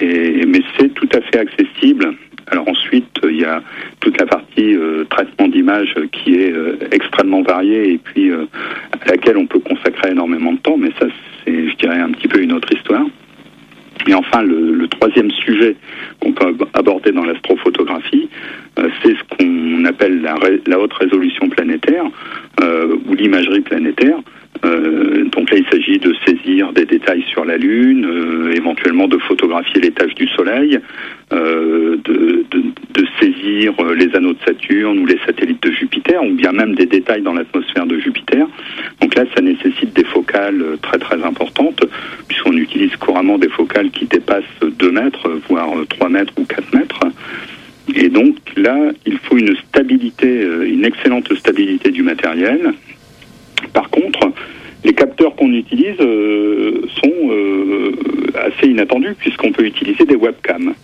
et, mais c'est tout à fait accessible. Alors ensuite, il y a toute la partie traitement d'image qui est extrêmement variée et puis à laquelle on peut consacrer énormément de temps, mais ça, c'est, je dirais, un petit peu une autre histoire. Et enfin, le, troisième sujet qu'on peut aborder dans l'astrophotographie, euh, c'est ce qu'on appelle la, haute résolution planétaire euh, ou l'imagerie planétaire. Euh, donc là, il s'agit de saisir des détails sur la Lune, éventuellement de photographier les taches du Soleil, de, de, saisir les anneaux de Saturne ou les satellites de Jupiter, ou bien même des détails dans l'atmosphère de Jupiter. Donc là, ça nécessite des focales très très importantes, puisqu'on utilise couramment des focales qui dépassent 2 mètres, voire 3 mètres ou 4 mètres. Et donc là, il faut une stabilité, euh, une excellente stabilité du matériel. Par contre, les capteurs qu'on utilise euh, sont euh, assez inattendus puisqu'on peut utiliser des webcams.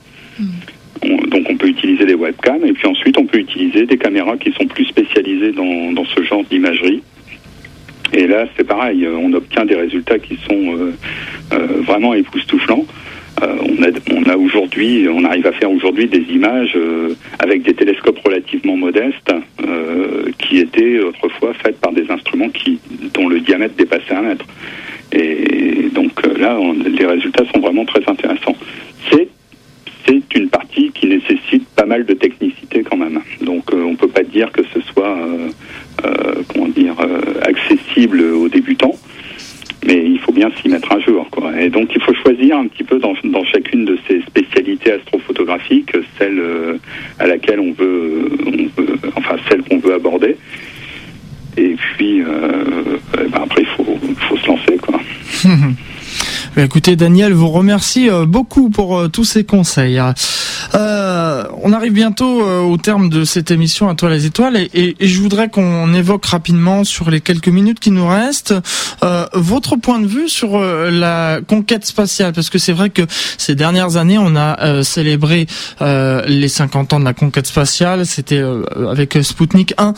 Donc on peut utiliser des webcams et puis ensuite on peut utiliser des caméras qui sont plus spécialisées dans, ce genre d'imagerie. Et là c'est pareil, on obtient des résultats qui sont vraiment époustouflants. Euh, on a, on a aujourd'hui, on arrive à faire aujourd'hui des images euh, avec des télescopes relativement modestes euh, qui étaient autrefois faites par des instruments dont le diamètre dépassait un mètre. Et donc là, les résultats sont vraiment très intéressants. C'est c'est une partie qui nécessite pas mal de technicité quand même. Donc on peut pas dire que ce soit comment dire accessible aux débutants mais il faut bien s'y mettre un jour. Et donc il faut choisir un petit peu dans, chacune de ces spécialités astrophotographiques celle euh, à laquelle on veut, enfin celle qu'on veut aborder. Et puis euh, ben après il faut, faut se lancer. Quoi. Bah, écoutez, Daniel vous remercie euh, beaucoup pour euh, tous ces conseils. Euh, on arrive bientôt au terme de cette émission à toi les étoiles et, je voudrais qu'on évoque rapidement sur les quelques minutes qui nous restent votre point de vue sur la conquête spatiale parce que c'est vrai que ces dernières années on a célébré les 50 ans de la conquête spatiale. C'était avec Sputnik 1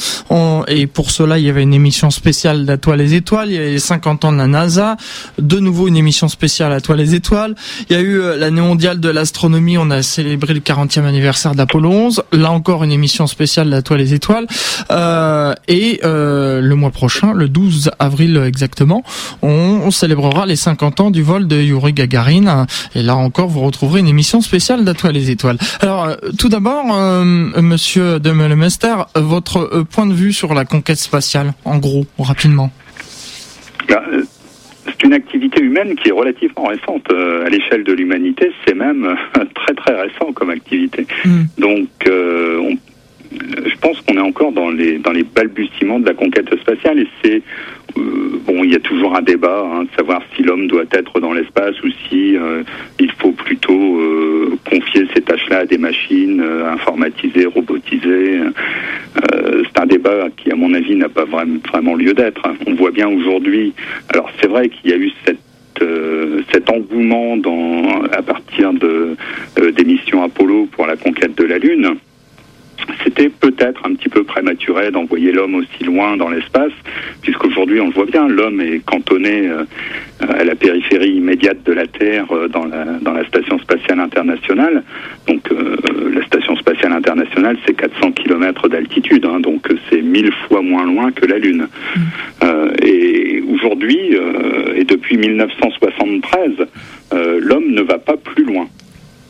et pour cela il y avait une émission spéciale d'À toi les étoiles. Il y avait les 50 ans de la NASA, de nouveau une émission spéciale à toi les étoiles. Il y a eu l'année mondiale de l'astronomie, on a célébré le 40e anniversaire d'Apollo 11. Là encore une émission spéciale à toi les étoiles. et le mois prochain, le 12 avril exactement, on, célébrera les 50 ans du vol de Yuri Gagarin. Et là encore, vous retrouverez une émission spéciale d'À toi les étoiles. Alors, tout d'abord, Monsieur Demelemester, votre point de vue sur la conquête spatiale, en gros, rapidement euh, C'est une activité humaine qui est relativement récente. Euh, à l'échelle de l'humanité, c'est même très très récent comme activité. Hmm. Donc, euh, je pense qu'on est encore dans les, dans les balbutiements de la conquête spatiale et c'est euh, bon, il y a toujours un débat, hein, de savoir si l'homme doit être dans l'espace ou si euh, il faut plutôt euh, confier ces tâches-là à des machines informatisées, robotisées. c'est un débat qui, à mon avis, n'a pas vraiment, vraiment lieu d'être. On voit bien aujourd'hui. Alors, c'est vrai qu'il y a eu cette cet engouement dans, à partir de, des missions Apollo pour la conquête de la Lune peut-être un petit peu prématuré d'envoyer l'homme aussi loin dans l'espace, puisqu'aujourd'hui on le voit bien, l'homme est cantonné euh, à la périphérie immédiate de la Terre euh, dans la, dans la station spatiale internationale. Donc euh, la station spatiale internationale c'est 400 km d'altitude, hein, donc c'est mille fois moins loin que la Lune. Mm. et aujourd'hui, et depuis 1973, l'homme ne va pas plus loin.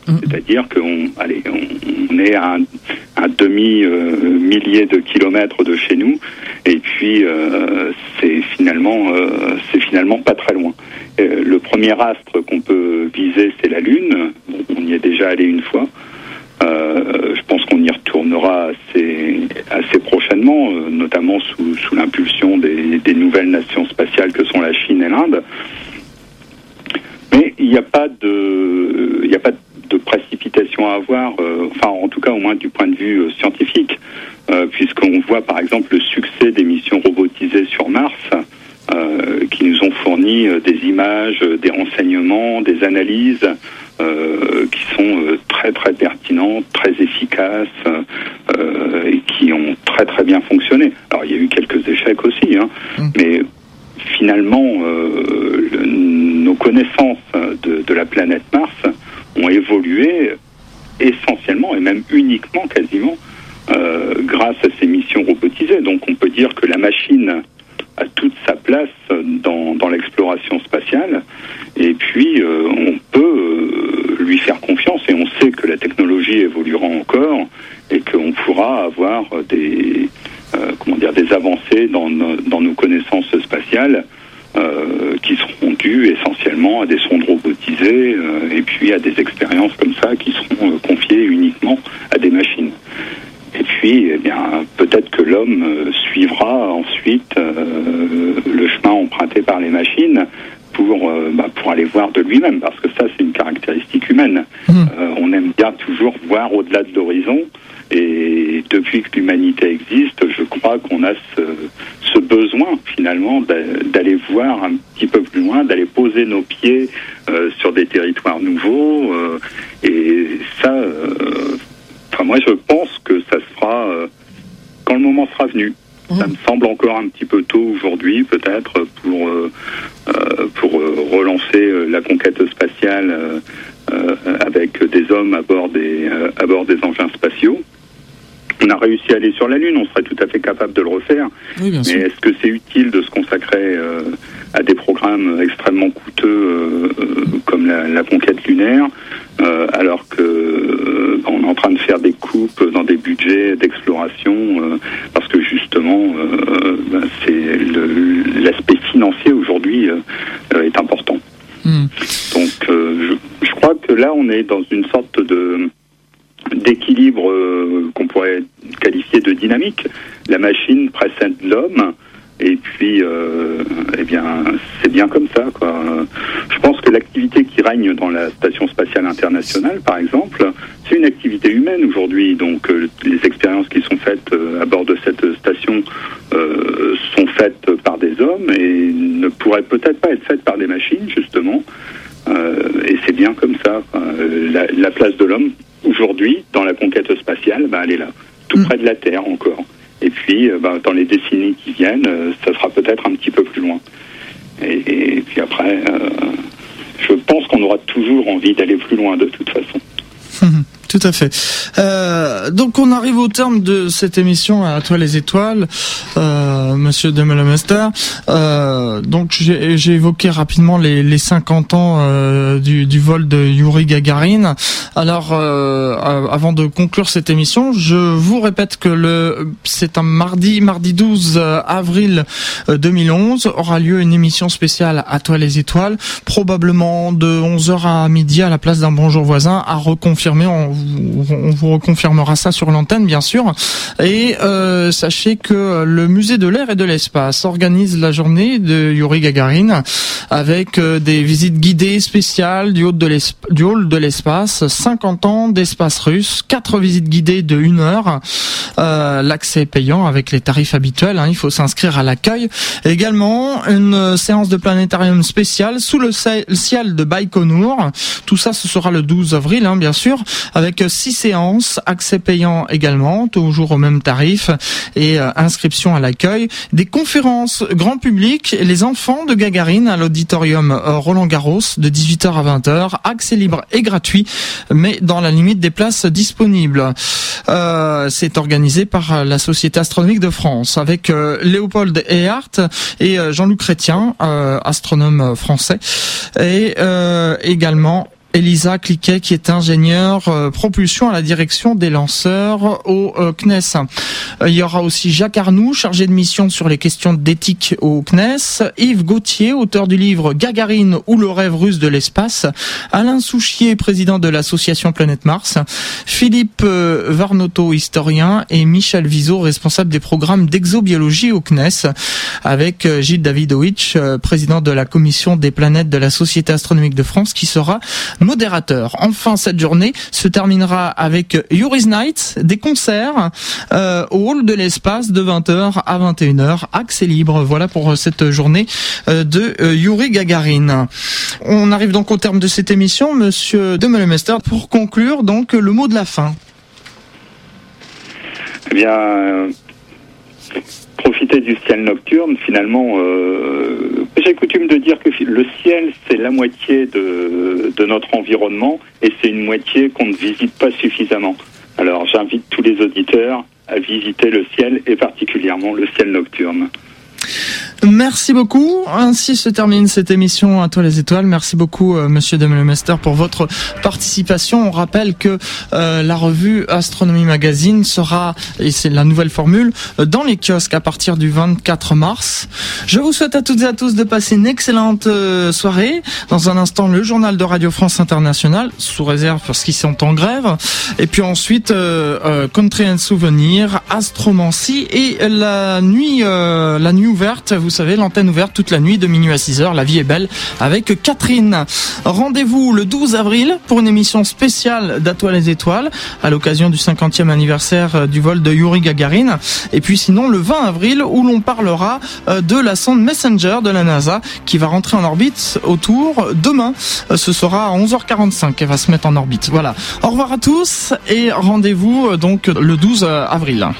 Mm. C'est-à-dire qu'on allez, on, est à un, demi-millier de kilomètres de chez nous, et puis euh, c'est finalement, euh, c'est finalement pas très loin. Euh, le premier astre qu'on peut viser, c'est la Lune. On y est déjà allé une fois. je pense qu'on y retournera assez, assez prochainement, notamment sous, sous l'impulsion des, des nouvelles nations spatiales que sont la Chine et l'Inde. Mais il n'y a pas de, il n'y a pas de de précipitation à avoir, euh, enfin en tout cas au moins du point de vue euh, scientifique, euh, puisqu'on voit par exemple le succès des missions robotisées sur Mars, qui nous ont fourni des images, des renseignements, des analyses qui sont très très pertinentes, très efficaces et qui ont très très bien fonctionné. Alors il y a eu quelques échecs aussi, hein, mmh. mais finalement nos connaissances de, la planète Mars ont évolué essentiellement et même uniquement quasiment euh, grâce à ces missions robotisées. Donc on peut dire que la machine a toute sa place dans, dans l'exploration spatiale et puis euh, on peut euh, lui faire confiance et on sait que la technologie évoluera encore et qu'on pourra avoir des, comment dire, des avancées dans, dans nos connaissances spatiales euh, qui seront dues essentiellement à des sondes robotisées euh, et puis à des expériences comme ça qui seront euh, confiées uniquement à des machines. Et puis, eh bien, peut-être que l'homme suivra ensuite le chemin emprunté par les machines pour, bah, pour aller voir de lui-même, parce que ça, c'est une caractéristique humaine. Mmh. on aime bien toujours voir au-delà de l'horizon. Et depuis que l'humanité existe, je crois qu'on a ce, ce, besoin finalement d'aller voir un petit peu plus loin, d'aller poser nos pieds euh, sur des territoires nouveaux. Euh, et ça, euh, enfin moi je pense que ça se fera quand le moment sera venu. Mmh. Ça me semble encore un petit peu tôt aujourd'hui, peut-être, pour, pour relancer la conquête spatiale avec des hommes à bord des, à bord des engins spatiaux on a réussi à aller sur la Lune, on serait tout à fait capable de le refaire. mais est-ce que c'est utile de se consacrer euh, à des programmes extrêmement coûteux euh, euh, comme la, conquête lunaire, alors que on est en train de faire des coupes dans des budgets d'exploration, parce que justement, ben, c'est l'aspect financier aujourd'hui est important. Hmm. Donc, là, on est dans une sorte de d'équilibre euh, qu'on pourrait qualifier de dynamique. La machine précède l'homme. Et puis, euh, eh bien, c'est bien comme ça. Je pense que l'activité qui règne dans la station spatiale internationale, par exemple, c'est une activité humaine aujourd'hui. Donc, euh, les expériences qui sont faites à bord de cette station sont faites par des hommes et ne pourraient peut-être pas être faites par des machines, justement. Et c'est bien comme ça. La, la place de l'homme aujourd'hui, dans la conquête spatiale, ben, elle est là, tout mm. près de la Terre encore. Et puis, euh, ben, dans les décennies qui viennent, euh, ça sera peut-être un petit peu plus loin. Et, puis après, euh, je qu'on aura toujours envie d'aller plus loin de toute façon. Tout à fait. Euh, donc on arrive au terme de cette émission à toi les étoiles, euh, Monsieur Demelemester. Euh, donc j'ai évoqué rapidement les, les 50 ans euh, du, du, vol de Yuri Gagarin. Alors euh, avant de conclure cette émission, je vous répète que le c'est un mardi, mardi 12 avril 2011 aura lieu une émission spéciale à toi les étoiles, probablement de 11h à midi à la place d'un bonjour voisin à reconfirmer. On vous reconfirmera ça sur l'antenne, bien sûr. Et euh, sachez que le musée de l'air et de l'espace organise la journée de Yuri Gagarin avec euh, des visites guidées spéciales du hall de l'espace, 50 ans d'espace russe, 4 visites guidées de 1 heure. Euh, l'accès payant avec les tarifs habituels, hein, il faut s'inscrire à l'accueil. Également, une séance de planétarium spéciale sous le ciel de Baïkonour. Tout ça, ce sera le 12 avril, hein, bien sûr, avec six séances, accès payant également, toujours au même tarif et euh, inscription à l'accueil. Des conférences grand public, les enfants de Gagarine à l'auditorium euh, Roland Garros de 18h à 20h, accès libre et gratuit, mais dans la limite des places disponibles. Euh, c'est organisé par la Société astronomique de France avec Léopold Ehart et Jean-Luc Chrétien, astronome français, et également Elisa Cliquet, qui est ingénieure euh, propulsion à la direction des lanceurs au euh, CNES. Euh, il y aura aussi Jacques Arnoux, chargé de mission sur les questions d'éthique au CNES. Yves Gauthier, auteur du livre Gagarine ou le rêve russe de l'espace. Alain Souchier, président de l'association Planète Mars. Philippe Varnoto, historien. Et Michel Viseau, responsable des programmes d'exobiologie au CNES. Avec Gilles Davidovich, président de la commission des planètes de la Société astronomique de France, qui sera modérateur. Enfin, cette journée se terminera avec Yuri's Night, des concerts euh, au hall de l'espace de 20h à 21h, accès libre. Voilà pour cette journée euh, de euh, Yuri Gagarin. On arrive donc au terme de cette émission, Monsieur Demelemester, pour conclure donc le mot de la fin. Eh bien, profiter du ciel nocturne, finalement, euh, j'ai coutume de dire que le ciel, c'est la moitié de, de notre environnement et c'est une moitié qu'on ne visite pas suffisamment. Alors j'invite tous les auditeurs à visiter le ciel et particulièrement le ciel nocturne. Merci beaucoup. Ainsi se termine cette émission à toi les étoiles. Merci beaucoup euh, Monsieur Demelemester pour votre participation. On rappelle que euh, la revue Astronomie Magazine sera, et c'est la nouvelle formule, euh, dans les kiosques à partir du 24 mars. Je vous souhaite à toutes et à tous de passer une excellente soirée. Dans un instant, le journal de Radio France Internationale, sous réserve parce qu'ils sont en grève. Et puis ensuite, Country and Souvenir, Astromancie et la nuit, la nuit ouverte. Vous savez, l'antenne ouverte toute la nuit de minuit à 6 heures. La vie est belle avec Catherine. Rendez-vous le 12 avril pour une émission spéciale d'Atoile les étoiles à l'occasion du 50e anniversaire euh, du vol de Yuri Gagarin. Et puis sinon le 20 avril où l'on parlera euh, de la sonde Messenger de la NASA qui va rentrer en orbite autour demain. Euh, ce sera à 11h45 qu'elle va se mettre en orbite. Voilà. Au revoir à tous et rendez-vous donc le 12 avril.